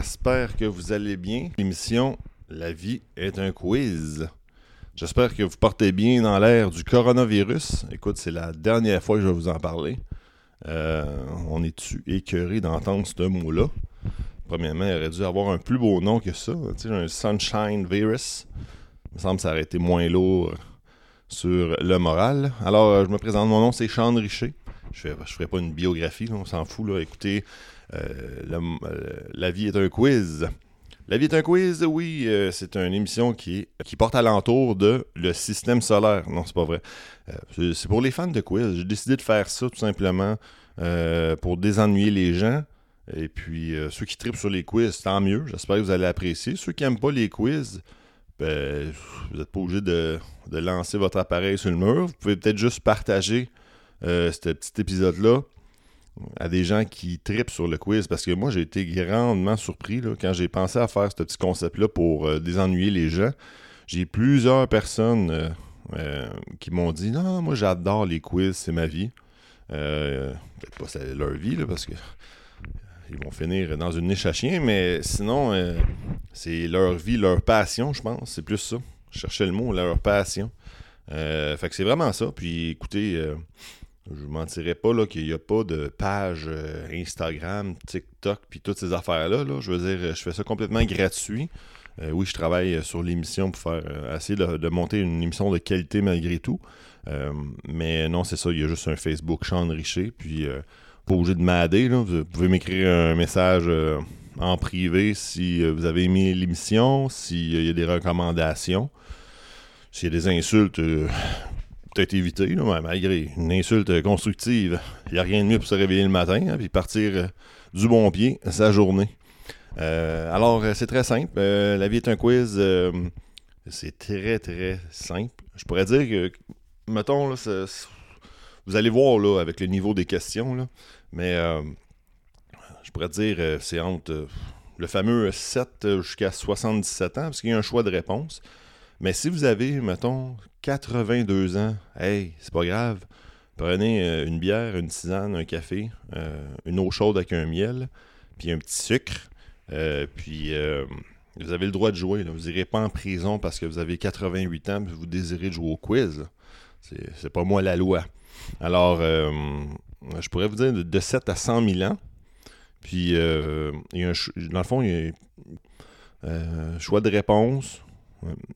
j'espère que vous allez bien. L'émission La vie est un quiz. J'espère que vous portez bien dans l'ère du coronavirus. Écoute, c'est la dernière fois que je vais vous en parler. Euh, on est-tu écœuré d'entendre ce mot-là? Premièrement, il aurait dû avoir un plus beau nom que ça. Tu sais, un Sunshine Virus. Il me semble que ça aurait été moins lourd sur le moral. Alors, euh, je me présente, mon nom c'est Sean Richer. Je ne ferai pas une biographie, on s'en fout. Là. Écoutez, euh, euh, la, vie est un quiz. La vie est un quiz, oui, euh, c'est une émission qui, porte alentour de le système solaire. Non, c'est pas vrai. c'est pour les fans de quiz. J'ai décidé de faire ça tout simplement pour désennuyer les gens. Et puis, ceux qui tripent sur les quiz, tant mieux. J'espère que vous allez apprécier. Ceux qui n'aiment pas les quiz, ben, vous n'êtes pas obligé de, de, lancer votre appareil sur le mur. Vous pouvez peut-être juste partager ce petit épisode-là à des gens qui tripent sur le quiz parce que moi j'ai été grandement surpris quand j'ai pensé à faire ce petit concept-là pour euh, désennuyer les gens. J'ai plusieurs personnes euh, qui m'ont dit Non, moi j'adore les quiz, c'est ma vie. Peut-être pas c'est leur vie parce que ils vont finir dans une niche à chien, mais sinon c'est leur vie, leur passion, je pense. C'est plus ça. Je le mot, leur passion. fait que c'est vraiment ça. Puis écoutez, je ne mentirais pas qu'il n'y a pas de page euh, Instagram, TikTok, puis toutes ces affaires-là. Je veux dire, je fais ça complètement gratuit. Euh, oui, je travaille sur l'émission pour faire euh, essayer de, monter une émission de qualité malgré tout. mais non, c'est ça, il y a juste un Facebook Sean Richer, puis pas obligé de m'aider. Vous pouvez m'écrire un message en privé si vous avez aimé l'émission, s'il y a des recommandations. S'il y a des insultes, peut-être éviter, là, malgré une insulte constructive. Il n'y a rien de mieux pour se réveiller le matin hein, partir euh, du bon pied sa journée. Euh, alors, euh, c'est très simple. la vie est un quiz. c'est très, très simple. Je pourrais dire que, mettons, là, vous allez voir là, avec le niveau des questions, mais je pourrais dire c'est entre le fameux 7 jusqu'à 77 ans, parce qu'il y a un choix de réponse. Mais si vous avez, mettons, 82 ans, hey, c'est pas grave. Prenez euh, une bière, une tisane, un café, euh, une eau chaude avec un miel, puis un petit sucre. Euh, puis vous avez le droit de jouer. Vous n'irez pas en prison parce que vous avez 88 ans et vous désirez jouer au quiz. C'est pas moi la loi. Alors, je pourrais vous dire de, 7 à 100 000 ans. Puis, dans le fond, il y a un choix de réponse,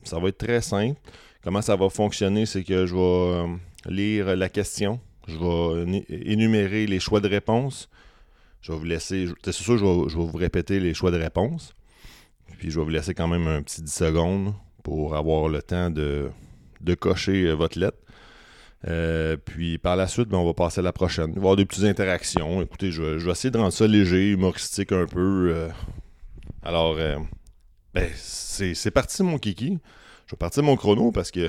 ça va être très simple. Comment ça va fonctionner, c'est que je vais euh, lire la question, je vais énumérer les choix de réponse. Je vais vous laisser, c'est sûr, je vais, je vais vous répéter les choix de réponse. Puis je vais vous laisser quand même un petit 10 secondes pour avoir le temps de, cocher euh, votre lettre. Euh, puis par la suite, ben, on va passer à la prochaine. Il va y avoir des petites interactions. Écoutez, je, vais essayer de rendre ça léger, humoristique un peu. alors, ben, c'est parti mon kiki. Je vais partir mon chrono parce que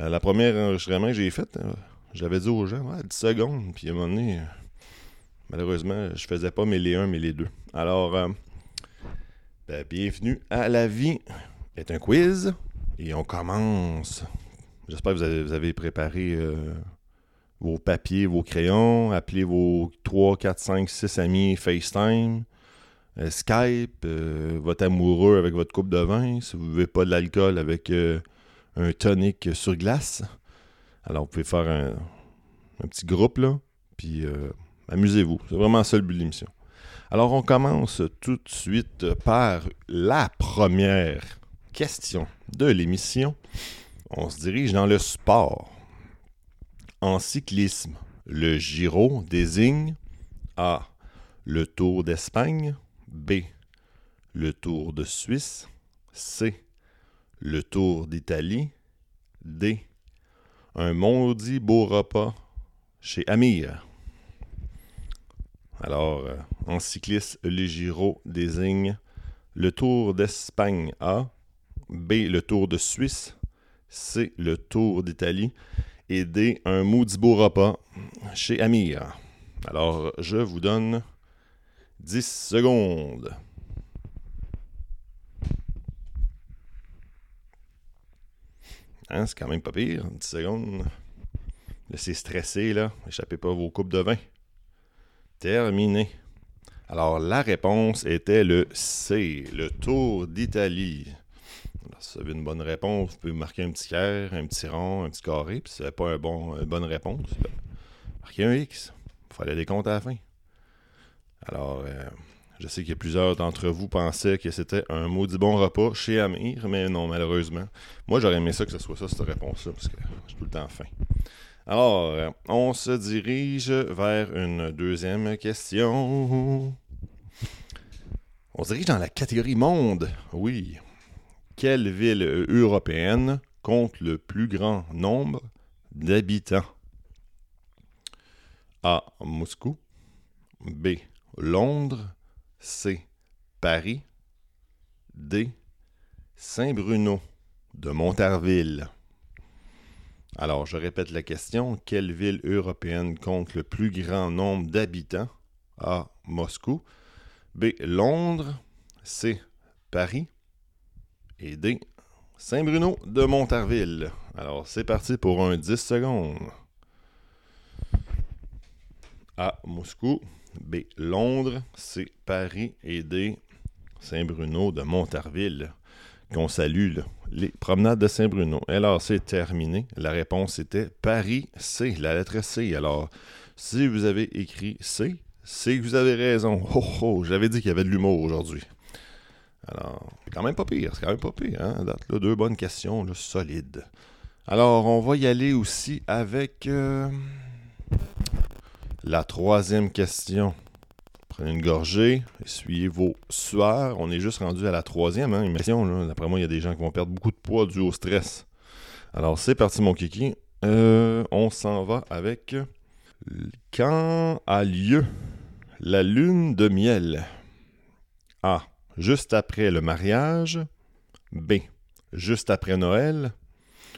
euh, la première enregistrement que j'ai fait, euh, j'avais dit aux gens, 10 secondes. Puis à un moment donné, euh, malheureusement, je faisais pas mes les 1, mais les deux. Alors, ben, bienvenue à La vie est un quiz. Et on commence. J'espère que vous avez, vous avez préparé vos papiers, vos crayons, appelez vos 3, 4, 5, 6 amis FaceTime. Euh, Skype, euh, votre amoureux avec votre coupe de vin, si vous ne buvez pas de l'alcool avec euh, un tonic sur glace. Alors, vous pouvez faire un, petit groupe, là, puis amusez-vous. C'est vraiment ça le but de l'émission. Alors, on commence tout de suite par la première question de l'émission. On se dirige dans le sport. En cyclisme, le Giro désigne A. Le Tour d'Espagne, B. Le Tour de Suisse. C. Le Tour d'Italie. D. Un maudit beau repas chez Amir. Alors, euh, en cycliste, le Giro désigne le Tour d'Espagne A, B, le Tour de Suisse, C, le Tour d'Italie, et D, un maudit beau repas chez Amir. Alors, je vous donne 10 secondes. Hein, c'est quand même pas pire, 10 secondes. Laissez stresser, là. Échappez pas vos coupes de vin. Terminé. Alors, la réponse était le C, le Tour d'Italie. si vous avez une bonne réponse, vous pouvez marquer un petit cœur, un petit rond, un petit carré. Puis si vous n'avez pas un bon, une bonne réponse, ben, marquez un X. Il fallait des comptes à la fin. Alors, euh, je sais que plusieurs d'entre vous pensaient que c'était un maudit bon repas chez Amir, mais non, malheureusement. Moi, j'aurais aimé ça que ce soit ça, cette réponse-là, parce que j'ai tout le temps faim. Alors, euh, on se dirige vers une deuxième question. On se dirige dans la catégorie monde. Oui. Quelle ville européenne compte le plus grand nombre d'habitants? A. Moscou. B. Londres. C. Paris. D. Saint-Bruno de Montarville. Alors, je répète la question. Quelle ville européenne compte le plus grand nombre d'habitants? A. Moscou? B. Londres. C. Paris. Et D. Saint-Bruno de Montarville. Alors, c'est parti pour un 10 secondes. A. Moscou. B. Londres. C. Paris. Et D. Saint-Bruno de Montarville qu'on salue, les promenades de Saint-Bruno. Alors, c'est terminé. La réponse était Paris C, la lettre C. Alors, si vous avez écrit C, c'est que vous avez raison. Oh, oh, j'avais dit qu'il y avait de l'humour aujourd'hui. Alors, c'est quand même pas pire, c'est quand même pas pire, hein? Deux bonnes questions, solides. Alors, on va y aller aussi avec euh, la troisième question. Prenez une gorgée, essuyez vos sueurs. On est juste rendu à la troisième hein. D'après moi, il y a des gens qui vont perdre beaucoup de poids dû au stress. Alors, c'est parti, mon kiki. Euh, on s'en va avec quand a lieu la lune de miel? A. Juste après le mariage. B. Juste après Noël.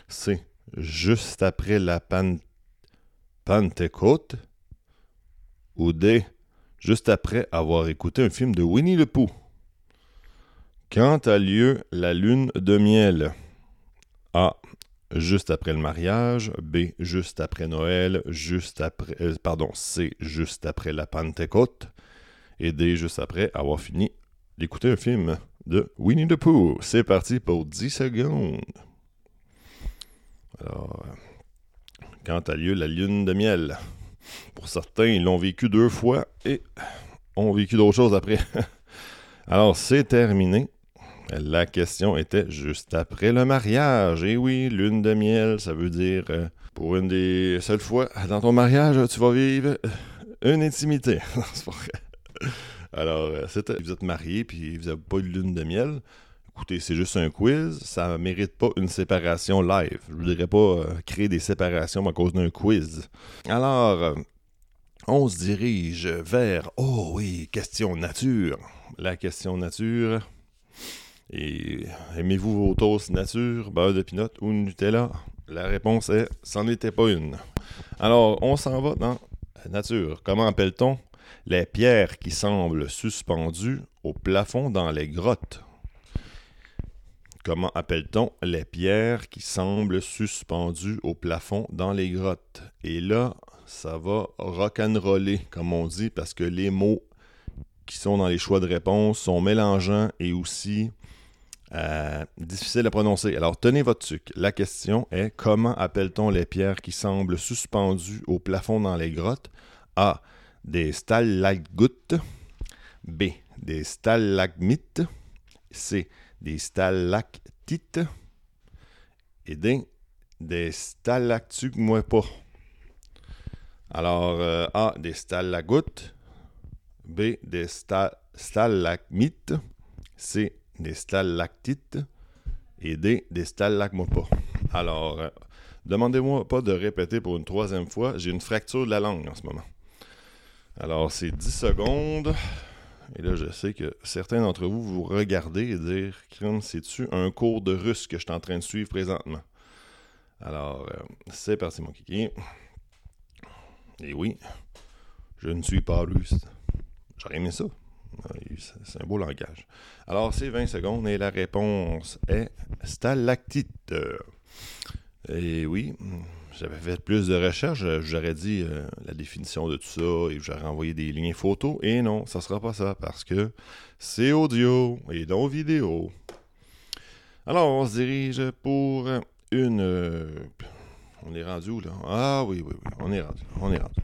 C. Juste après la Pentecôte. Ou D juste après avoir écouté un film de Winnie le Pooh. Quand a lieu la lune de miel? A. Juste après le mariage. B. Juste après Noël. Juste après. Euh. C. Juste après la Pentecôte. Et D. Juste après avoir fini d'écouter un film de Winnie the Pooh. C'est parti pour 10 secondes. Alors. Quand a lieu la lune de miel? Pour certains, ils l'ont vécu deux fois et ont vécu d'autres choses après. Alors, c'est terminé. La question était juste après le mariage. Et oui, lune de miel, ça veut dire euh, pour une des seules fois dans ton mariage, tu vas vivre une intimité. Alors, euh, vous êtes marié puis vous n'avez pas eu de lune de miel. Écoutez, c'est juste un quiz, ça ne mérite pas une séparation live. Je ne voudrais pas euh, créer des séparations à cause d'un quiz. Alors, euh, on se dirige vers, oh oui, question nature. La question nature. Aimez-vous vos toasts nature, beurre de pinot ou Nutella? La réponse est, c'en était pas une. Alors, on s'en va dans nature. Comment appelle-t-on les pierres qui semblent suspendues au plafond dans les grottes? Comment appelle-t-on les pierres qui semblent suspendues au plafond dans les grottes? Et là, ça va rock'n'roller, comme on dit, parce que les mots qui sont dans les choix de réponse sont mélangeants et aussi euh, difficiles à prononcer. Alors, tenez votre sucre. La question est comment appelle-t-on les pierres qui semblent suspendues au plafond dans les grottes? A. Des stalagmites. B. Des stalagmites. C des stalactites et des, des moi pas. Alors, euh, A, des stalagouttes, B, des stalagmites, C, des stalactites et D, des stalagmois pas. Alors, euh, demandez-moi pas de répéter pour une troisième fois, j'ai une fracture de la langue en ce moment. Alors, c'est 10 secondes. Et là, je sais que certains d'entre vous vous regardez et dire Crime, c'est-tu un cours de russe que je suis en train de suivre présentement? Alors, euh, c'est parti, mon kiki. Et oui, je ne suis pas russe. J'aurais aimé ça. C'est un beau langage. Alors, c'est 20 secondes et la réponse est stalactite. Et oui, j'avais fait plus de recherches, j'aurais dit euh, la définition de tout ça et j'aurais envoyé des liens photos. Et non, ça sera pas ça parce que c'est audio et non vidéo. Alors, on se dirige pour une. Euh, on est rendu où là? Ah oui, oui, oui, on est rendu. On est rendu.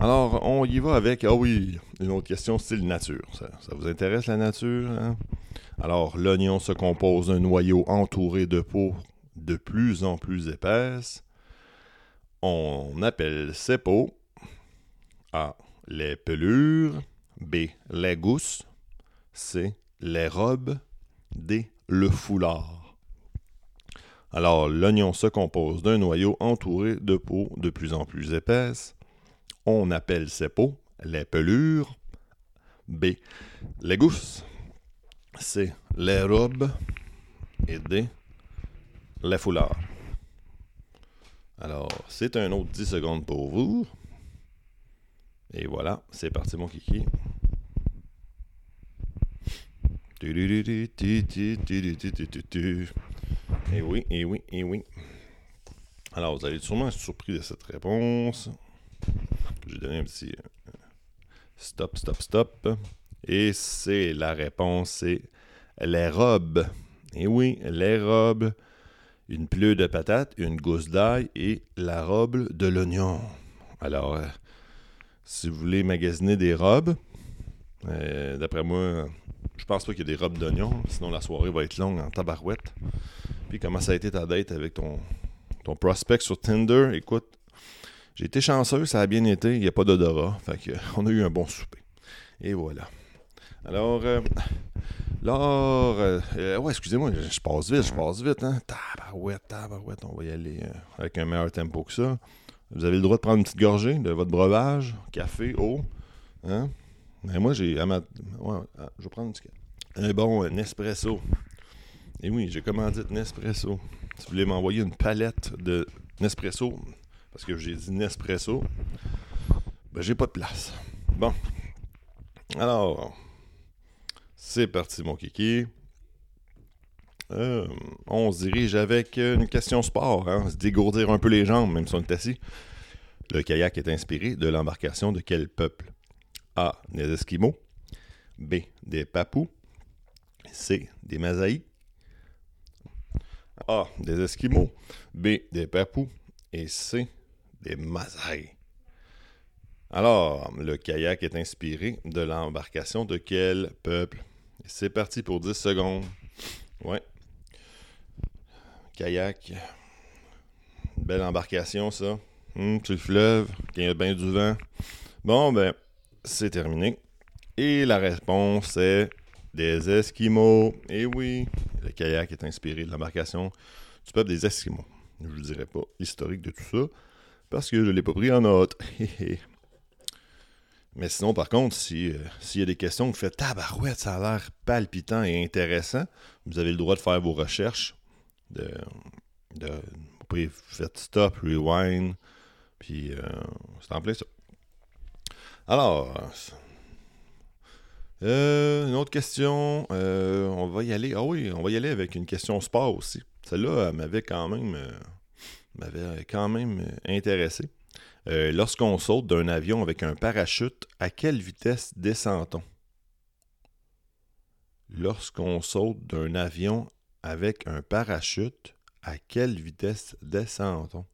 Alors, on y va avec. Ah oui, une autre question style nature. Ça, vous intéresse la nature hein? Alors, l'oignon se compose d'un noyau entouré de peau de plus en plus épaisse. On appelle ces peaux A. Les pelures. B. Les gousses. C. Les robes. D. Le foulard. Alors, l'oignon se compose d'un noyau entouré de peau de plus en plus épaisse. On appelle ces peaux les pelures. B. Les gousses. C. Les robes. Et D. Les foulards. Alors, c'est un autre 10 secondes pour vous. Et voilà, c'est parti mon kiki. Et oui, et oui, et oui. Alors, vous allez sûrement être surpris de cette réponse. J'ai donné un petit euh, stop, stop, stop. Et c'est la réponse, c'est les robes. Et oui, les robes. Une pleure de patates, une gousse d'ail et la robe de l'oignon. Alors, euh, si vous voulez magasiner des robes, euh, d'après moi, je pense pas qu'il y ait des robes d'oignon, sinon la soirée va être longue en tabarouette. Puis comment ça a été ta date avec ton, ton prospect sur Tinder? Écoute, j'ai été chanceux, ça a bien été, il n'y a pas d'odorat. Fait que, on a eu un bon souper. Et voilà. Alors, euh, alors, euh, ouais, excusez-moi, je passe vite, je passe vite, hein. Tabarouette, tabarouette, on va y aller euh, avec un meilleur tempo que ça. Vous avez le droit de prendre une petite gorgée de votre breuvage, café, eau, hein. Mais moi, j'ai. Ouais, ah, je vais prendre un petit Un bon Nespresso. Et oui, j'ai commandé Nespresso. Si vous voulez m'envoyer une palette de Nespresso, parce que j'ai dit Nespresso, ben j'ai pas de place. Bon. Alors, c'est parti, mon kiki. Euh, on se dirige avec une question sport, hein, se dégourdir un peu les jambes, même si on est assis. Le kayak est inspiré de l'embarcation de quel peuple? A. Des Esquimaux. B. Des Papous. C. Des Masaïs. A. Des Esquimaux. B. Des Papous. Et C. Des Masaïs. Alors, le kayak est inspiré de l'embarcation de quel peuple? C'est parti pour 10 secondes. Ouais. Kayak. Belle embarcation, ça. Hum, sur le fleuve, il y a bien du vent. Bon, ben, c'est terminé. Et la réponse est des Esquimaux. Et eh oui, le kayak est inspiré de l'embarcation du peuple des Esquimaux. Je ne vous dirai pas l'historique de tout ça, parce que je ne l'ai pas pris en note. Mais sinon, par contre, euh, s'il y a des questions, vous faites Tabarouette, ça a l'air palpitant et intéressant, vous avez le droit de faire vos recherches. De, de, vous pouvez faire stop, rewind, puis euh, c'est en plein ça. Alors, euh, une autre question. on va y aller. Ah oui, on va y aller avec une question sport aussi. Celle-là m'avait quand même m'avait quand même intéressé. Euh, lorsqu'on saute d'un avion avec un parachute, à quelle vitesse descend-on? Lorsqu'on saute d'un avion avec un parachute, à quelle vitesse descend-on?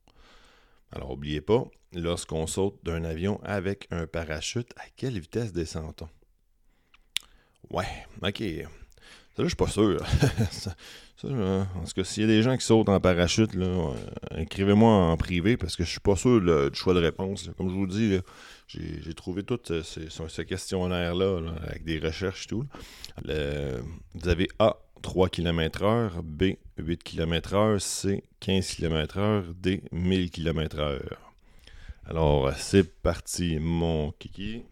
Alors, n'oubliez pas, lorsqu'on saute d'un avion avec un parachute, à quelle vitesse descend-on? Ouais, ok. Ça, je suis pas sûr. Euh, en tout cas, s'il y a des gens qui sautent en parachute, euh, écrivez-moi en privé parce que je suis pas sûr du choix de réponse. Comme je vous dis, j'ai trouvé tout ce, questionnaire-là avec des recherches et tout. vous avez A, 3 km/h, B, 8 km/h, C, 15 km/h, D, 1000 km/h. Alors, c'est parti, mon kiki.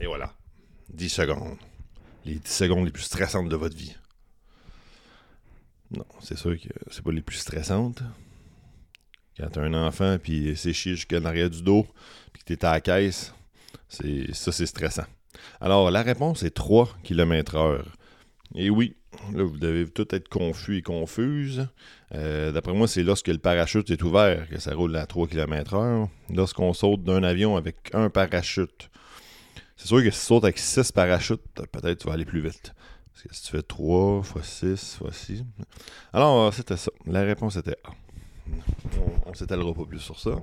Et voilà, 10 secondes les 10 secondes les plus stressantes de votre vie. Non, c'est sûr que c'est pas les plus stressantes. Quand t'as un enfant, puis c'est chier jusqu'à l'arrière du dos, puis que t'es à la caisse, c'est, ça c'est stressant. Alors, la réponse est 3 km/h. Et oui, Là, vous devez tout être confus et confuse. Euh, d'après moi, c'est lorsque le parachute est ouvert que ça roule à 3 km/h. Lorsqu'on saute d'un avion avec un parachute. C'est sûr que si tu sautes avec 6 parachutes, peut-être tu vas aller plus vite. Parce que si tu fais 3 x 6 x 6. Alors, c'était ça. La réponse était A. On, ne s'étalera pas plus sur ça.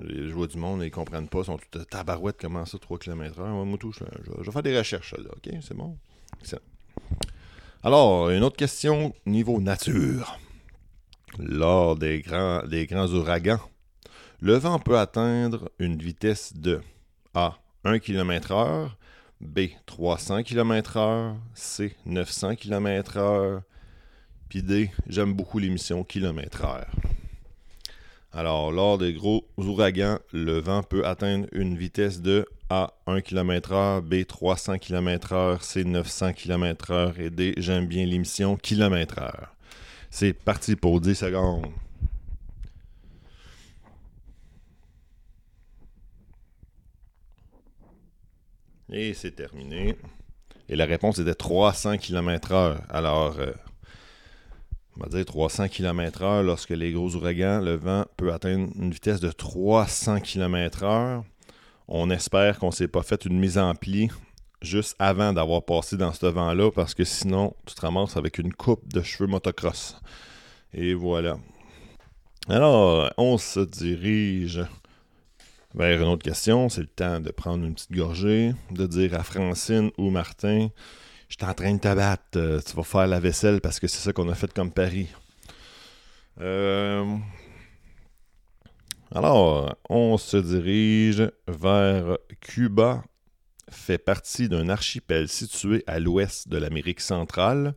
Les joueurs du monde, ils comprennent pas, ils sont tout tabarouettes, comment ça, 3 km/h. Moi, tout, je, vais faire des recherches là, ok? C'est bon? Alors, une autre question niveau nature. Lors des grands, des grands ouragans, le vent peut atteindre une vitesse de A. 1 km/h, B. 300 km/h, C. 900 km/h, puis D. J'aime beaucoup l'émission km/h. Alors, lors des gros ouragans, le vent peut atteindre une vitesse de A 1 km/h, B 300 km/h, C 900 km/h et D, j'aime bien l'émission km/h. C'est parti pour 10 secondes. Et c'est terminé. Et la réponse était 300 km/h. Alors, euh, on va dire 300 km/h lorsque les gros ouragans, le vent peut atteindre une vitesse de 300 km/h. On espère qu'on ne s'est pas fait une mise en pli juste avant d'avoir passé dans ce vent-là, parce que sinon, tu te ramasses avec une coupe de cheveux motocross. Et voilà. Alors, on se dirige vers une autre question. C'est le temps de prendre une petite gorgée, de dire à Francine ou Martin je suis en train de t'abattre, euh, tu vas faire la vaisselle parce que c'est ça qu'on a fait comme Paris. Euh, alors, on se dirige vers Cuba, fait partie d'un archipel situé à l'ouest de l'Amérique centrale.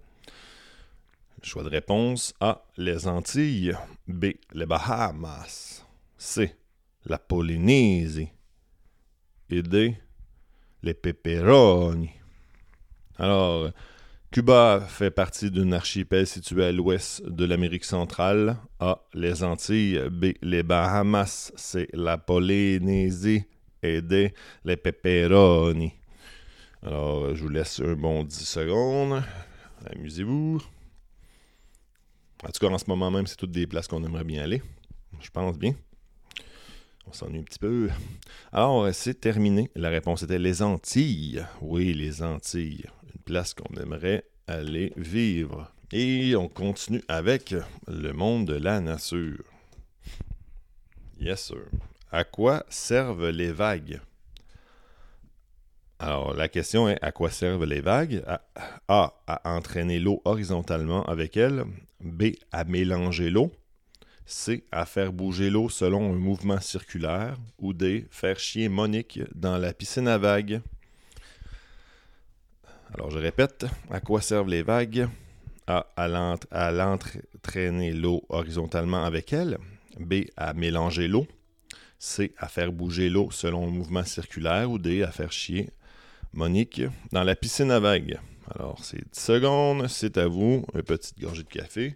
Choix de réponse A. Les Antilles. B. Les Bahamas. C. La Polynésie. Et. Les Pepperoni. Alors, Cuba fait partie d'un archipel situé à l'ouest de l'Amérique centrale. A. Les Antilles. B. Les Bahamas. C. La Polynésie. Et. Les Pepperoni. Alors, je vous laisse un bon 10 secondes. Amusez-vous. En tout cas, en ce moment même, c'est toutes des places qu'on aimerait bien aller. Je pense bien. On s'ennuie un petit peu. Alors, c'est terminé. La réponse était les Antilles. Oui, les Antilles place qu'on aimerait aller vivre. Et on continue avec le monde de la nature. Yes, sir. À quoi servent les vagues? Alors, la question est à quoi servent les vagues? A. À entraîner l'eau horizontalement avec elles. B. À mélanger l'eau. C. À faire bouger l'eau selon un mouvement circulaire. Ou D. Faire chier Monique dans la piscine à vagues. Alors, je répète, à quoi servent les vagues? A. À l'entraîner l'eau horizontalement avec elle. B. À mélanger l'eau. C. À faire bouger l'eau selon un mouvement circulaire. Ou D. À faire chier Monique dans la piscine à vagues. Alors, c'est 10 secondes. C'est à vous. Une petite gorgée de café.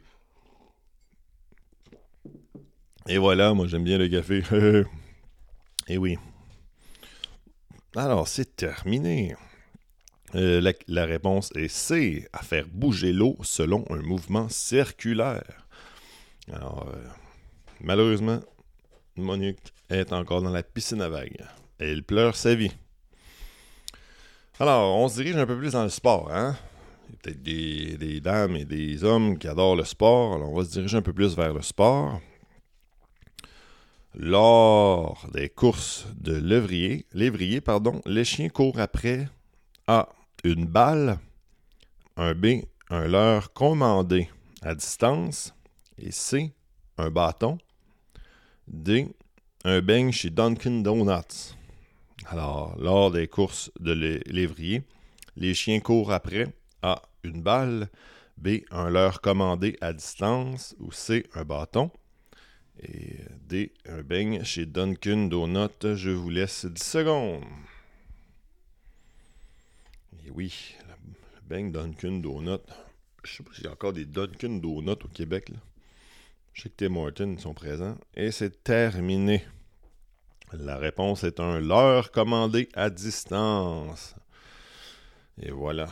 Et voilà, moi j'aime bien le café. Et oui. Alors, c'est terminé. Euh, la, réponse est C, à faire bouger l'eau selon un mouvement circulaire. Alors, euh, malheureusement, Monique est encore dans la piscine à vagues. Elle pleure sa vie. Alors, on se dirige un peu plus dans le sport, hein? Il y a peut-être des, des, dames et des hommes qui adorent le sport, alors on va se diriger un peu plus vers le sport. Lors des courses de lévrier, les chiens courent après A une balle, un B, un leurre commandé à distance, et C, un bâton, D, un beigne chez Dunkin' Donuts. Alors, lors des courses de lévrier, les chiens courent après A, une balle, B, un leurre commandé à distance, ou C, un bâton. Et D, un beigne chez Dunkin' Donuts. Je vous laisse 10 secondes oui, le bang Dunkin' Donut. Je sais pas s'il y a encore des Dunkin' Donuts au Québec. Je sais que Tim Hortons sont présents. Et c'est terminé. La réponse est un leurre commandé à distance. Et voilà.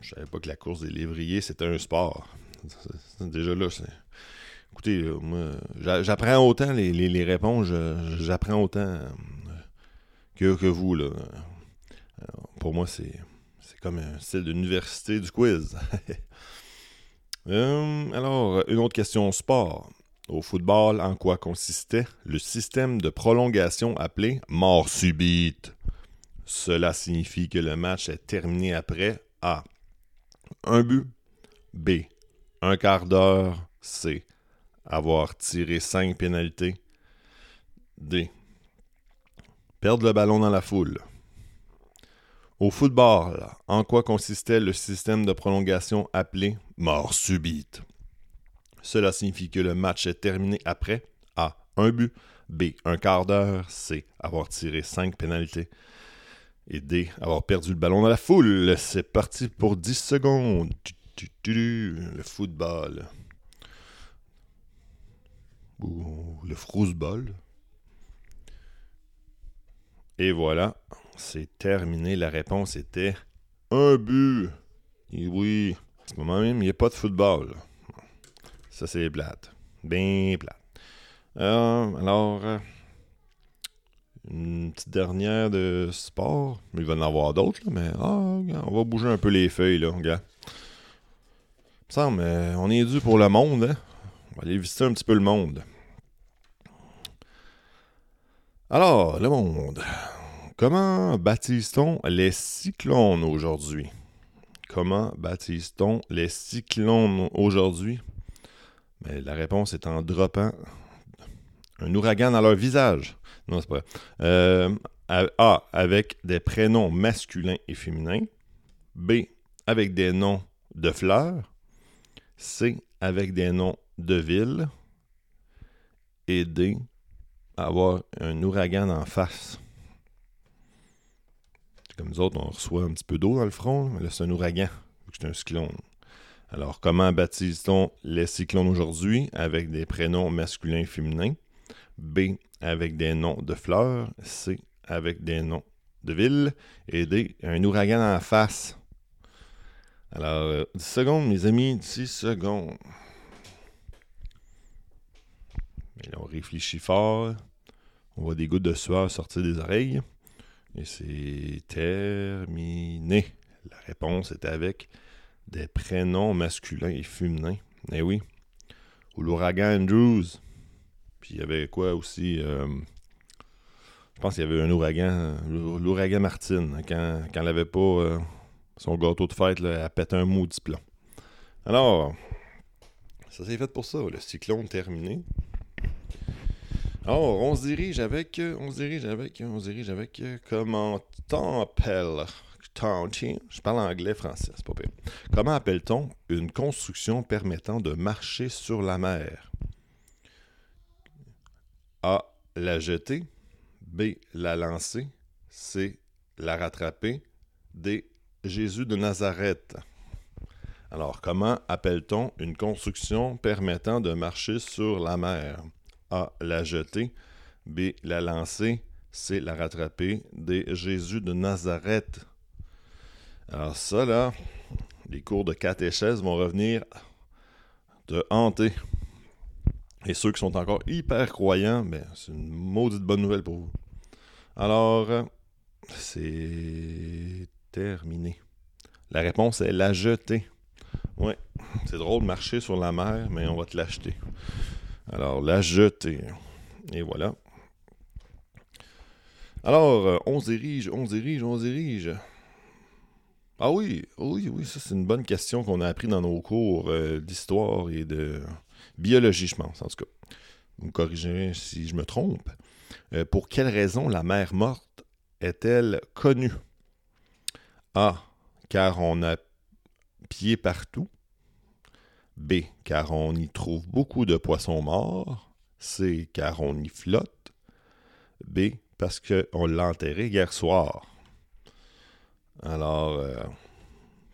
Je savais pas que la course des lévriers, c'était un sport. Déjà là, c'est. Écoutez, moi, j'apprends autant les, réponses, j'apprends autant que, que vous, là. pour moi, c'est comme un style d'université du quiz. Euh, alors, une autre question sport. Au football, en quoi consistait le système de prolongation appelé mort subite? Cela signifie que le match est terminé après A. Un but. B. Un quart d'heure. C. Avoir tiré cinq pénalités. D. Perdre le ballon dans la foule. Au football, en quoi consistait le système de prolongation appelé mort subite? Cela signifie que le match est terminé après A. Un but, B. Un quart d'heure, C. Avoir tiré cinq pénalités et D. Avoir perdu le ballon dans la foule. C'est parti pour 10 secondes. Le football. Ou le frouseball. Et voilà, c'est terminé. La réponse était un but. Et oui, à ce moment même, il n'y a pas de football. Ça, c'est plate. Bien plate. Euh, alors, une petite dernière de sport. Il va en avoir d'autres, mais ah, on va bouger un peu les feuilles, là, gars. Il me semble, on est dû pour le monde. Hein? On va aller visiter un petit peu le monde. Alors, le monde. Comment baptise-t-on les cyclones aujourd'hui? Comment baptise-t-on les cyclones aujourd'hui? La réponse est en droppant un ouragan dans leur visage. Non, c'est pas vrai. Euh, A. Avec des prénoms masculins et féminins. B. Avec des noms de fleurs. C. Avec des noms de villes. Et D. Avoir un ouragan en face. Comme nous autres, on reçoit un petit peu d'eau dans le front, mais là, c'est un ouragan, vu que c'est un cyclone. Alors, comment baptise-t-on les cyclones aujourd'hui avec des prénoms masculins et féminins? B, avec des noms de fleurs. C, avec des noms de villes. Et D, un ouragan en face. Alors, 10 euh, secondes, mes amis, 10 secondes. Mais là, on réfléchit fort. On voit des gouttes de sueur sortir des oreilles. Et c'est terminé. La réponse était avec des prénoms masculins et féminins. Eh oui. Ou l'ouragan Andrews. Puis il y avait quoi aussi euh, Je pense qu'il y avait un ouragan, l'ouragan Martine, quand, quand elle n'avait pas euh, son gâteau de fête, là, elle pète un maudit plomb. Alors, ça s'est fait pour ça, le cyclone terminé. Alors, on se dirige avec, euh, on se dirige avec, on se dirige avec, euh, comment t'appelles je parle anglais, français, c'est pas pire. Comment appelle-t-on une construction permettant de marcher sur la mer? A. La jeter. B. La lancer. C. La rattraper. D. Jésus de Nazareth. Alors, comment appelle-t-on une construction permettant de marcher sur la mer? A. La jeter. B. La lancer. C. La rattraper. D. Jésus de Nazareth. Alors ça, là, les cours de catéchèse vont revenir de hanter. Et ceux qui sont encore hyper croyants, ben, c'est une maudite bonne nouvelle pour vous. Alors, c'est terminé. La réponse est la jeter. Ouais, c'est drôle de marcher sur la mer, mais on va te l'acheter. Alors, la jeter. Et voilà. Alors, euh, on se dirige, on se dirige, on se dirige. Ah oui, oui, oui, ça c'est une bonne question qu'on a appris dans nos cours euh, d'histoire et de biologie, je pense, en tout cas. Vous me corrigerez si je me trompe. Euh, pour quelle raison la mer morte est-elle connue? A. Car on a pied partout. B. Car on y trouve beaucoup de poissons morts. C. Car on y flotte. B. Parce qu'on l'a enterré hier soir. Alors, euh,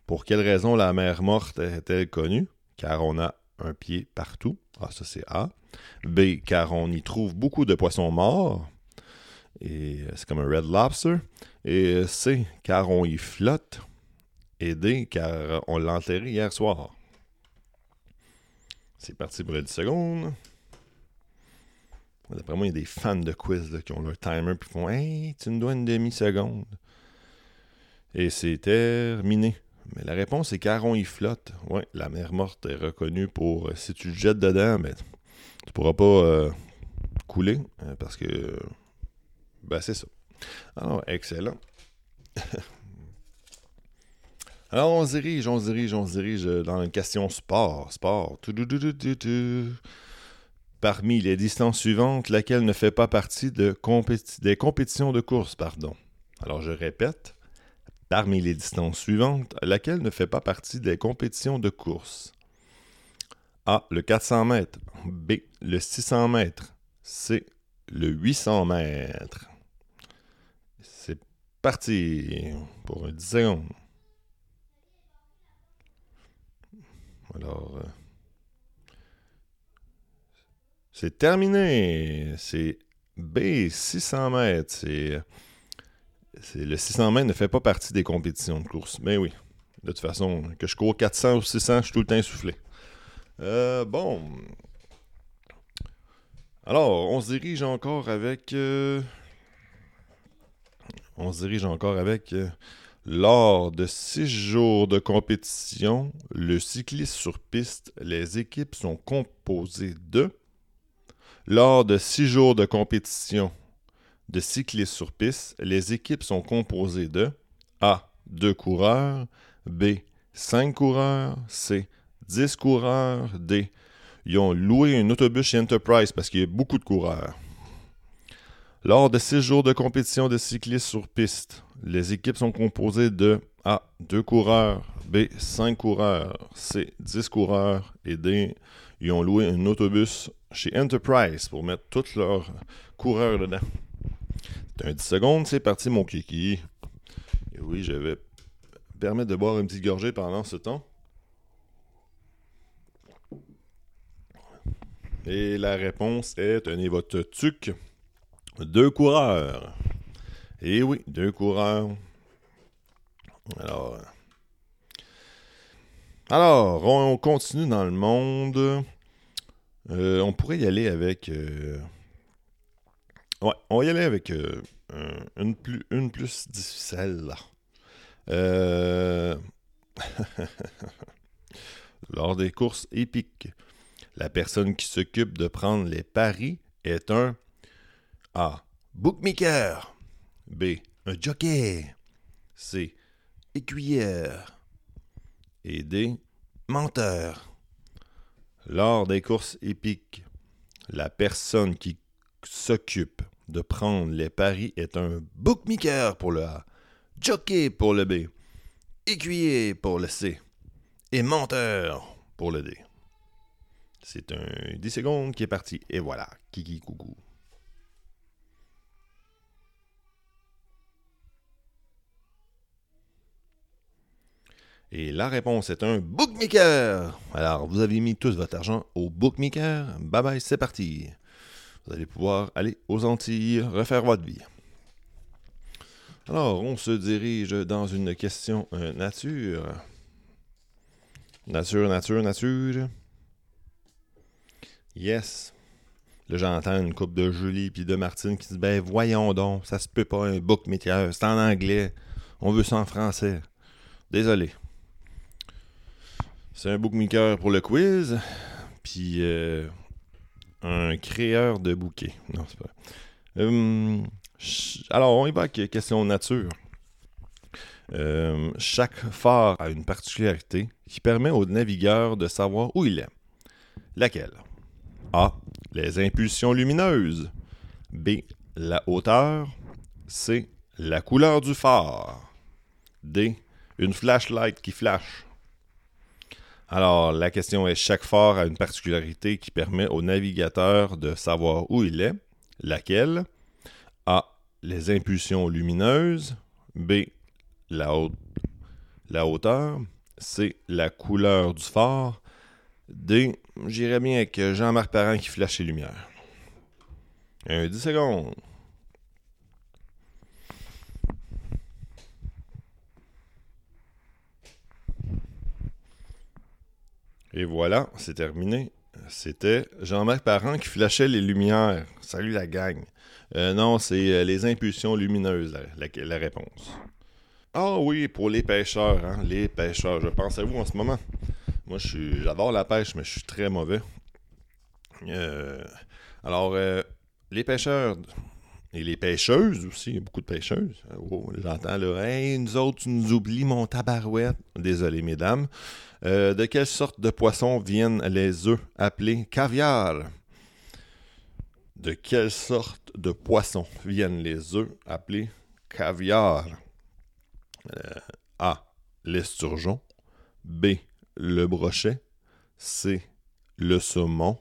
pour quelle raison la mer morte est-elle connue? Car on a un pied partout. Ah, ça c'est A. B. Car on y trouve beaucoup de poissons morts. Et euh, c'est comme un red lobster. Et C. Car on y flotte. et D, car on l'a enterré hier soir. C'est parti pour les 10 secondes. D'après moi, il y a des fans de quiz qui ont leur timer et font Hey, tu nous dois une demi-seconde. Et c'est terminé. Mais la réponse est Caron y flotte. Ouais, la mer morte est reconnue pour si tu le jettes dedans, mais tu pourras pas euh, couler euh, parce que ben c'est ça. Alors, excellent. Alors, on se dirige, on se dirige, on se dirige dans une question sport. Sport. Parmi les distances suivantes, laquelle ne fait pas partie de des compétitions de course, pardon. Alors, je répète. Parmi les distances suivantes, laquelle ne fait pas partie des compétitions de course? A. Le 400 mètres. B. Le 600 mètres. C. Le 800 mètres. C'est parti pour 10 secondes. Alors, euh, c'est terminé. C'est B, 600 mètres. C'est, le 600 mètres ne fait pas partie des compétitions de course. Mais oui, de toute façon, que je cours 400 ou 600, je suis tout le temps essoufflé. Euh, bon. Alors, on se dirige encore avec... Euh, on se dirige encore avec... Lors de six jours de compétition, le cycliste sur piste, les équipes sont composées de. Lors de six jours de compétition de cyclistes sur piste, les équipes sont composées de A. Deux coureurs, B. Cinq coureurs, C. 10 coureurs, D. Ils ont loué un autobus chez Enterprise parce qu'il y a beaucoup de coureurs. Lors de six jours de compétition de cyclistes sur piste, les équipes sont composées de A. 2 coureurs, B. 5 coureurs, C. 10 coureurs et D. Ils ont loué un autobus chez Enterprise pour mettre tous leurs coureurs dedans. Un 10 secondes, c'est parti mon kiki. Et oui, je vais permettre de boire une petite gorgée pendant ce temps. Et la réponse est tenez votre tuc. Deux coureurs. Et oui, deux coureurs. Alors, alors on, continue dans le monde. Euh, on pourrait y aller avec. Euh, ouais, on va y aller avec euh, plus, une plus difficile. Lors des courses épiques, la personne qui s'occupe de prendre les paris est un a. Bookmaker. B. Un jockey. C. Écuyère. Et D. Menteur. Lors des courses épiques, la personne qui s'occupe de prendre les paris est un bookmaker pour le A, jockey pour le B, écuyer pour le C et menteur pour le D. C'est un 10 secondes qui est parti. Et voilà, kiki coucou. Et la réponse est un bookmaker. Alors, vous avez mis tous votre argent au bookmaker. Bye bye, c'est parti. Vous allez pouvoir aller aux Antilles, refaire votre vie. Alors, on se dirige dans une question euh, nature. Nature, nature, nature. Yes. Là, j'entends une coupe de Julie puis de Martine qui dit Ben, voyons donc, ça se peut pas un bookmaker. C'est en anglais. On veut ça en français. Désolé. C'est un bookmaker pour le quiz, puis euh, un créeur de bouquets. Non, c'est pas. Hum, alors, on y va avec question nature. Hum, chaque phare a une particularité qui permet au navigueur de savoir où il est. Laquelle? A. Les impulsions lumineuses. B. La hauteur. C. La couleur du phare. D. Une flashlight qui flash. Alors, la question est chaque phare a une particularité qui permet au navigateur de savoir où il est. Laquelle A. Les impulsions lumineuses. B. La, hauteur. C. La couleur du phare. D. J'irais bien avec Jean-Marc Parent qui flash les lumières. Un 10 secondes. Et voilà, c'est terminé. C'était Jean-Marc Parent qui flashait les lumières. Salut la gang. Euh, non, c'est euh, les impulsions lumineuses, la, réponse. Ah oui, pour les pêcheurs, hein, les pêcheurs. Je pense à vous en ce moment. Moi, j'adore la pêche, mais je suis très mauvais. Euh, alors, les pêcheurs et les pêcheuses aussi, beaucoup de pêcheuses. Oh, j'entends là, hey, nous autres, tu nous oublies mon tabarouette. Désolé, mesdames. De quelle sorte de poisson viennent les œufs appelés caviar? De quelle sorte de poisson viennent les œufs appelés caviar? Euh, A. L'esturgeon. B. Le brochet. C. Le saumon.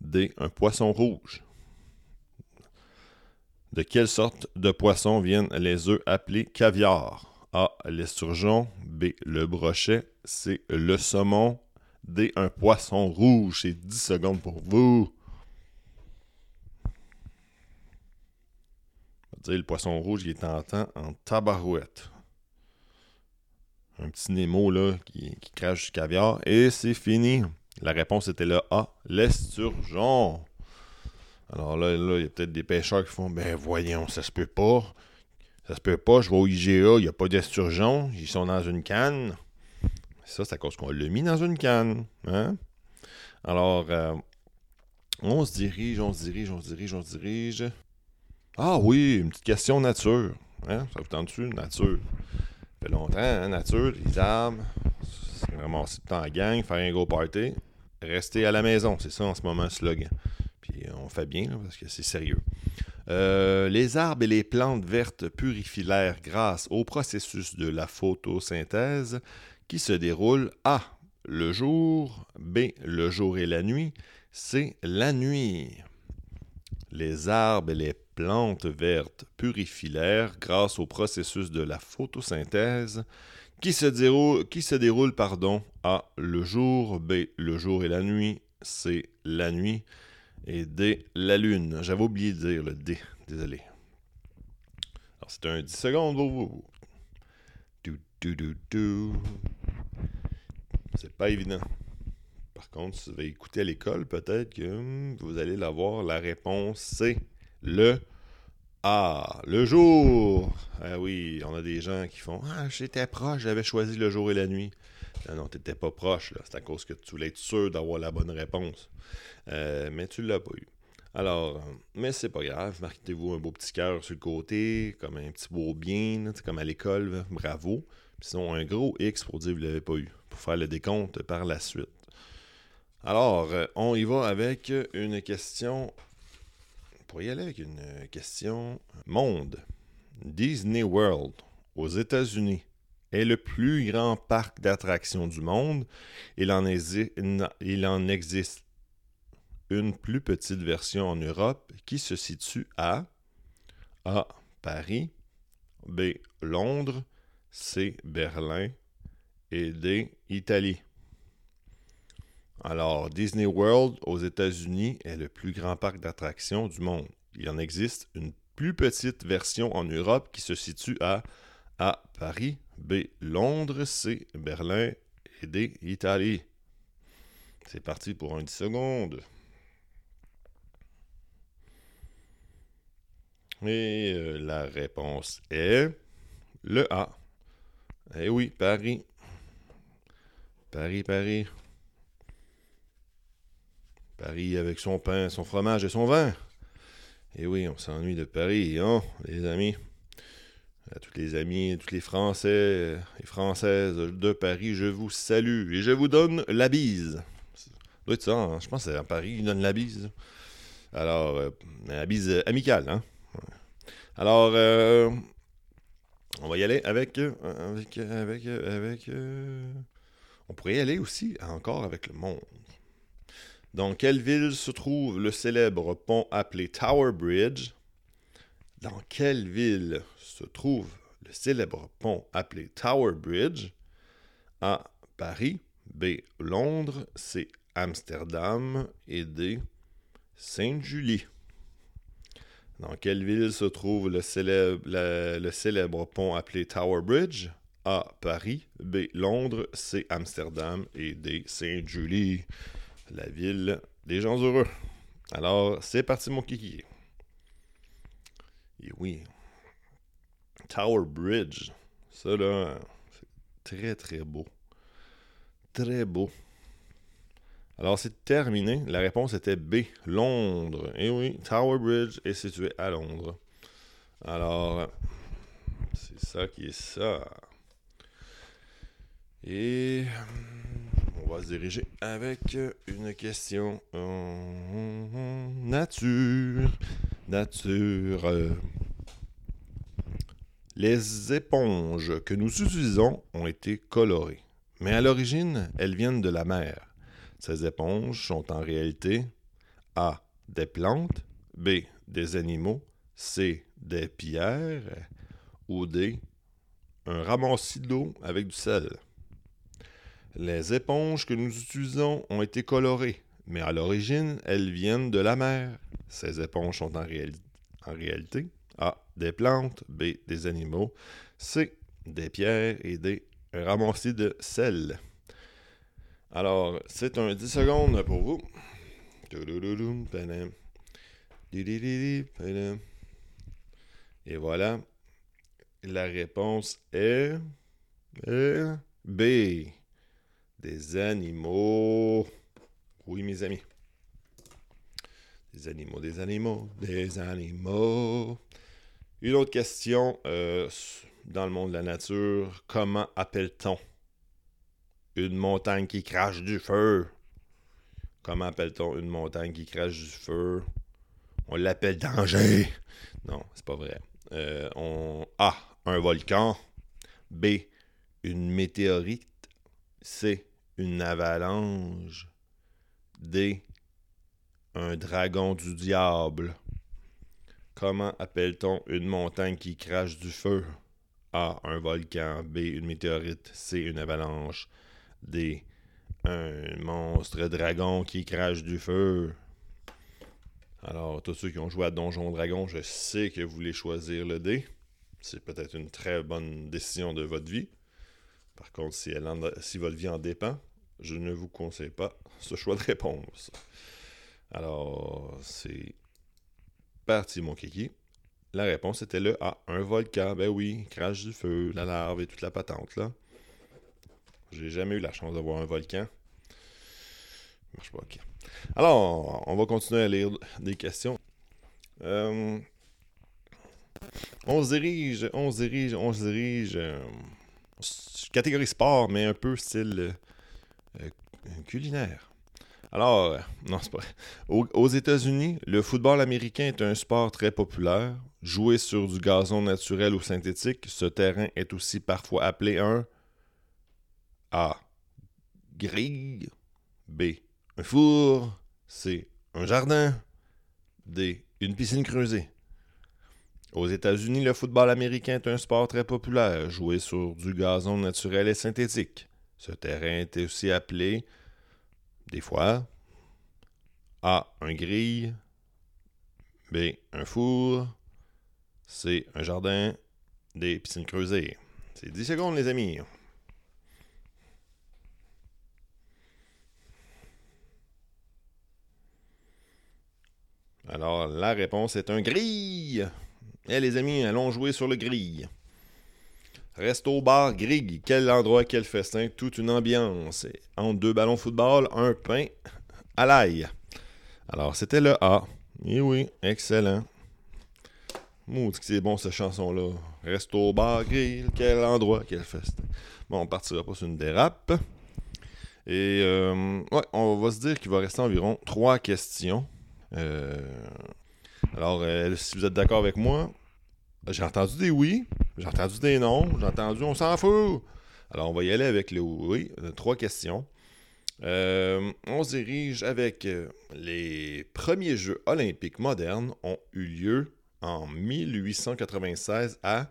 D. Un poisson rouge. De quelle sorte de poisson viennent les œufs appelés caviar? A. L'esturgeon. B. Le brochet. C. Le saumon. D. Un poisson rouge. C'est 10 secondes pour vous. le poisson rouge, il est tentant en tabarouette. Un petit Nemo là, qui, crache du caviar. Et c'est fini. La réponse était le A, l'esturgeon. Alors là, il y a peut-être des pêcheurs qui font Ben voyons, ça se peut pas. Ça se peut pas, je vais au IGA, il n'y a pas d'esturgeon, ils sont dans une canne. Ça, c'est à cause qu'on l'a mis dans une canne. Hein? Alors, euh, on se dirige, on se dirige, on se dirige, on se dirige. Ah oui, une petite question nature. Hein? Ça vous tente-tu, nature? Ça fait longtemps, hein, nature, les arbres, c'est vraiment le temps à gang, faire un gros party. Rester à la maison, c'est ça en ce moment slogan. Puis euh, on fait bien, parce que c'est sérieux. Euh, les arbres et les plantes vertes purifient l'air grâce au processus de la photosynthèse qui se déroule A. Le jour, B. Le jour et la nuit, C. La nuit. Les arbres et les plantes vertes purifient l'air grâce au processus de la photosynthèse qui se déroule, qui se A. Le jour, B. Le jour et la nuit, C. La nuit, et D. La lune. J'avais oublié de dire le D, désolé. Alors c'est un 10 secondes C'est pas évident. Par contre, si vous avez écouté à l'école, peut-être que hmm, vous allez l'avoir. La réponse, c'est le Ah, le jour. Ah oui, on a des gens qui font Ah, j'étais proche, j'avais choisi le jour et la nuit. Non, non, t'étais pas proche. C'est à cause que tu voulais être sûr d'avoir la bonne réponse. Euh, mais tu l'as pas eu. Alors, mais c'est pas grave, marquez-vous un beau petit cœur sur le côté, comme un petit beau bien, comme à l'école, bravo. Puis sinon, un gros X pour dire que vous l'avez pas eu, pour faire le décompte par la suite. Alors, euh, on y va avec une question. Pour y aller avec une question monde. Disney World aux États-Unis est le plus grand parc d'attractions du monde. Il en, existe une plus petite version en Europe qui se situe à A. Paris, B. Londres, C. Berlin et D. Italie. Alors, Disney World aux États-Unis est le plus grand parc d'attractions du monde. Il en existe une plus petite version en Europe qui se situe à A. Paris, B. Londres, C. Berlin et D. Italie. C'est parti pour un 10 secondes. Et euh, la réponse est le A. Eh oui, Paris. Paris, Paris. Paris avec son pain, son fromage et son vin. Et oui, on s'ennuie de Paris, hein, les amis. À tous les amis, tous les Français et Françaises de Paris, je vous salue et je vous donne la bise. Doit hein. je pense que à Paris, ils donnent la bise. Alors, euh, la bise amicale, hein. Alors, euh, on va y aller avec, euh, avec, avec, avec, on pourrait y aller aussi encore avec le monde. Dans quelle ville se trouve le célèbre pont appelé Tower Bridge? Dans quelle ville se trouve le célèbre pont appelé Tower Bridge? A. Paris. B. Londres. C. Amsterdam. Et D. Sainte-Julie. Dans quelle ville se trouve le célèbre, pont appelé Tower Bridge? A. Paris, B. Londres, C. Amsterdam et D. Saint-Julie, la ville des gens heureux. Alors, c'est parti mon kiki. Et oui, Tower Bridge, ça là, c'est très très beau. Très beau. Alors, c'est terminé. La réponse était B, Londres. Et oui, Tower Bridge est situé à Londres. Alors, c'est ça qui est ça. Et on va se diriger avec une question nature. Nature. Les éponges que nous utilisons ont été colorées, mais à l'origine, elles viennent de la mer. Ces éponges sont en réalité A. des plantes, B. des animaux, C. des pierres ou D. un ramassis d'eau avec du sel. Les éponges que nous utilisons ont été colorées, mais à l'origine, elles viennent de la mer. Ces éponges sont en, réalité A. des plantes, B. des animaux, C. des pierres et D. un ramassis de sel. Alors, c'est un 10 secondes pour vous. Et voilà. La réponse est, B. Des animaux. Oui, mes amis. Des animaux, des animaux, des animaux. Une autre question euh, dans le monde de la nature. Comment appelle-t-on une montagne qui crache du feu? Comment appelle-t-on une montagne qui crache du feu? On l'appelle danger. Non, c'est pas vrai. Euh, on... A. Un volcan. B. Une météorite. C. Une avalanche. D. Un dragon du diable. Comment appelle-t-on une montagne qui crache du feu? A. Un volcan. B. Une météorite. C. Une avalanche des un monstre dragon qui crache du feu. Alors, tous ceux qui ont joué à Donjon Dragon, je sais que vous voulez choisir le dé. C'est peut-être une très bonne décision de votre vie. Par contre, si, si votre vie en dépend, je ne vous conseille pas ce choix de réponse. Alors, c'est parti, mon kiki. La réponse était le A. Un volcan, ben oui, crache du feu, la larve et toute la patente, là. J'ai jamais eu la chance de voir un volcan. Marche pas, ok. Alors, on va continuer à lire des questions. Euh, on se dirige, on se dirige, on se dirige. Euh, catégorie sport, mais un peu style euh, culinaire. Alors, non, c'est pas aux États-Unis, le football américain est un sport très populaire. Joué sur du gazon naturel ou synthétique, ce terrain est aussi parfois appelé un a. Grille. B. Un four. C. Un jardin. D. Une piscine creusée. Aux États-Unis, le football américain est un sport très populaire, joué sur du gazon naturel et synthétique. Ce terrain est aussi appelé, des fois, A. Un grille. B. Un four. C. Un jardin. D. Piscine creusée. C'est 10 secondes, les amis. Alors, la réponse est un grille. Eh les amis, allons jouer sur le grille. Resto bar grille. Quel endroit, quel festin, toute une ambiance. Entre deux ballons football, un pain à l'ail. Alors, c'était le A. Et oui, excellent. Maudit que c'est bon cette chanson-là. Resto bar grille. Quel endroit, quel festin. Bon, on partira pas sur une dérape. Et euh, ouais, on va se dire qu'il va rester environ trois questions. Euh, alors, euh, si vous êtes d'accord avec moi, j'ai entendu des oui, j'ai entendu des non, j'ai entendu on s'en fout. Alors, on va y aller avec les oui. Euh, trois questions. on se dirige avec les premiers Jeux olympiques modernes ont eu lieu en 1896 à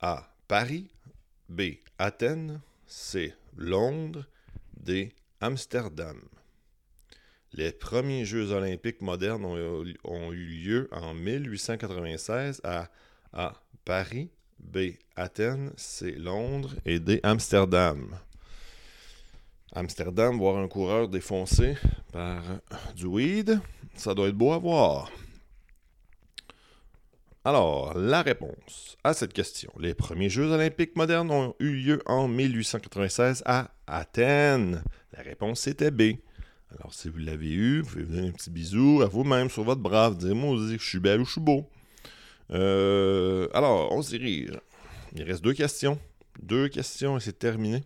A. Paris, B. Athènes, C. Londres, D. Amsterdam. Les premiers Jeux olympiques modernes ont, eu lieu en 1896 à A. Paris, B. Athènes. C. Londres. Et D. Amsterdam. Amsterdam, voir un coureur défoncé par du weed, ça doit être beau à voir. Alors, la réponse à cette question. Les premiers Jeux olympiques modernes ont eu lieu en 1896 à Athènes. La réponse était B. Alors, si vous l'avez eu, vous pouvez vous donner un petit bisou à vous-même sur votre brave, dire moi, je suis belle ou je suis beau. Euh, alors, on se dirige. Il reste deux questions. Deux questions et c'est terminé.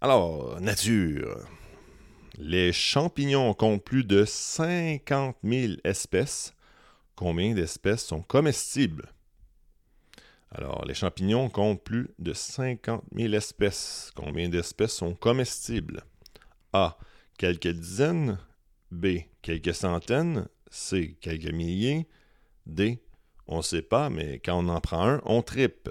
Alors, nature. Les champignons comptent plus de 50 000 espèces Combien d'espèces sont comestibles? Alors, les champignons comptent plus de 50 000 espèces. Combien d'espèces sont comestibles? A. Quelques dizaines. B. Quelques centaines. C. Quelques milliers. D. On ne sait pas, mais quand on en prend un, on tripe.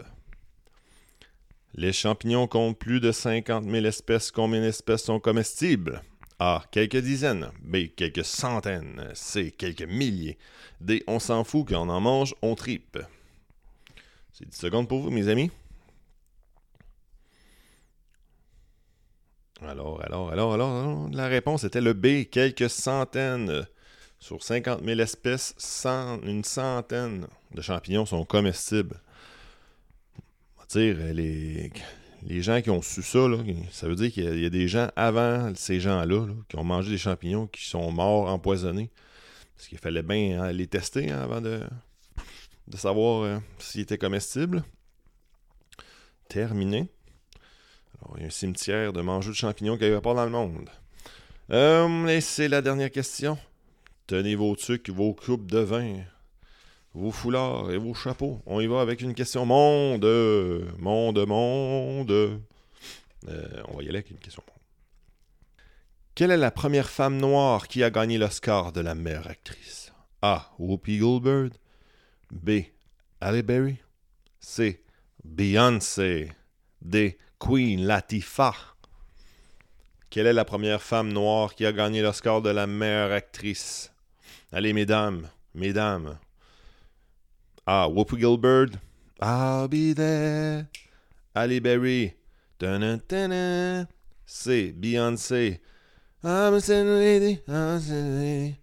Les champignons comptent plus de 50 000 espèces. Combien d'espèces sont comestibles? A. Quelques dizaines. B. Quelques centaines. C. Quelques milliers. D. On s'en fout qu'on en mange, on tripe. C'est 10 secondes pour vous, mes amis. Alors, alors, alors, alors, la réponse était le B. Quelques centaines. Sur 50 000 espèces, une centaine de champignons sont comestibles. On va dire, les, les gens qui ont su ça, ça veut dire qu'il y, a des gens avant ces gens-là qui ont mangé des champignons qui sont morts empoisonnés. Parce qu'il fallait bien hein, les tester hein, avant de, de savoir euh, s'ils étaient comestibles. Terminé. Alors, il y a un cimetière de mangeurs de champignons avait pas dans le monde. Euh, et c'est la dernière question. Tenez vos trucs, vos coupes de vin vos foulards et vos chapeaux. On y va avec une question monde, monde, monde. Euh, on va y aller avec une question. Quelle est la première femme noire qui a gagné l'Oscar de la meilleure actrice? A. Whoopi Goldberg. B. Halle Berry. C. Beyoncé. D. Queen Latifah. Quelle est la première femme noire qui a gagné l'Oscar de la meilleure actrice? Allez, mesdames, mesdames, ah, Whoopi Gilbert. I'll be there. Ali Berry. C. Beyoncé. I'm a lady. I'm a lady.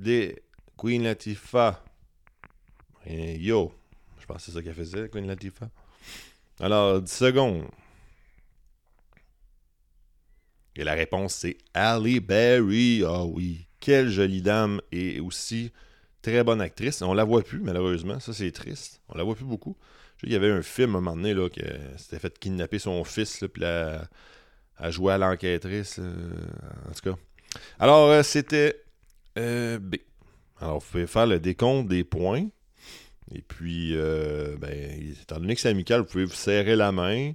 D. Queen Latifah. yo. Je pense que c'est ça qu'elle faisait, Queen Latifah. Alors, 10 secondes. Et la réponse, c'est Ali Berry. Ah oui, quelle jolie dame. Et aussi, Très bonne actrice. On la voit plus, malheureusement. Ça, c'est triste. On la voit plus beaucoup. Il y avait un film à un moment donné là, qui s'était fait kidnapper son fils, là, puis elle, a joué à l'enquêtrice. en tout cas. Alors, euh, c'était euh, B. Alors, vous pouvez faire le décompte des points. Et puis, euh, ben, étant donné que c'est amical, vous pouvez vous serrer la main.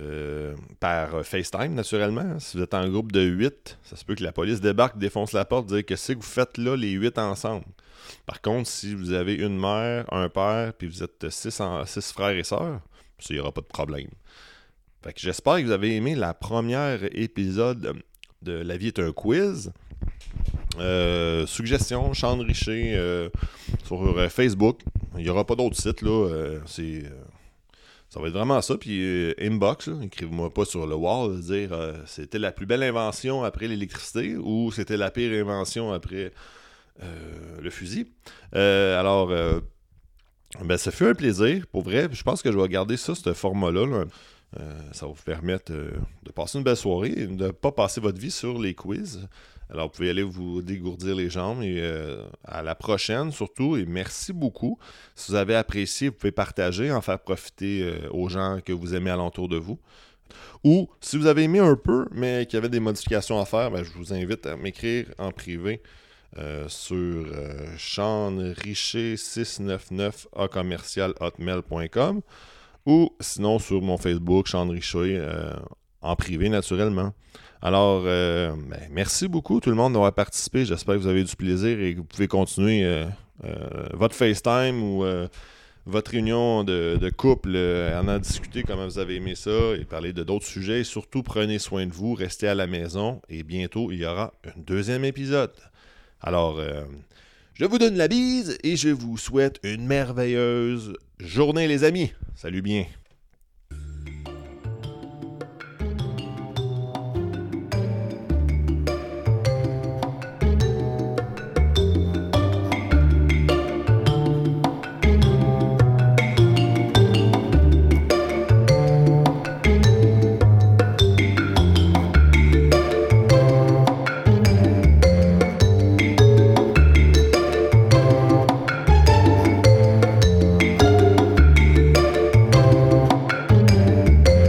Euh, par FaceTime, naturellement. Si vous êtes en groupe de 8, ça se peut que la police débarque, défonce la porte, dire que c'est que vous faites là les 8 ensemble. Par contre, si vous avez une mère, un père, puis vous êtes 6 six, frères et sœurs, il n'y aura pas de problème. Fait que j'espère que vous avez aimé la première épisode de La vie est un quiz. Euh, suggestion, Sean Richer euh, sur Facebook. Il n'y aura pas d'autres sites là. c'est ça va être vraiment ça. Puis euh, inbox, écrivez-moi pas sur le wall, dire euh, c'était la plus belle invention après l'électricité ou c'était la pire invention après euh, le fusil. alors, ben, ça fait un plaisir, pour vrai. Je pense que je vais garder ça, ce format-là. Ça va vous permettre de passer une belle soirée et de ne pas passer votre vie sur les quiz. Alors, vous pouvez aller vous dégourdir les jambes et euh, à la prochaine surtout. Et merci beaucoup. Si vous avez apprécié, vous pouvez partager, en faire profiter euh, aux gens que vous aimez alentour de vous. Ou si vous avez aimé un peu, mais qu'il y avait des modifications à faire, ben, je vous invite à m'écrire en privé euh, sur euh, 699 a commercial hotmail.com ou sinon sur mon Facebook, Sean en privé naturellement. Alors, euh, ben, merci beaucoup tout le monde d'avoir participé. J'espère que vous avez du plaisir et que vous pouvez continuer euh, euh, votre FaceTime ou votre réunion de, couple, en en discuter comment vous avez aimé ça et parler de d'autres sujets. surtout, prenez soin de vous, restez à la maison et bientôt, il y aura un deuxième épisode. Alors, Je vous donne la bise et je vous souhaite une merveilleuse journée, les amis. Salut bien.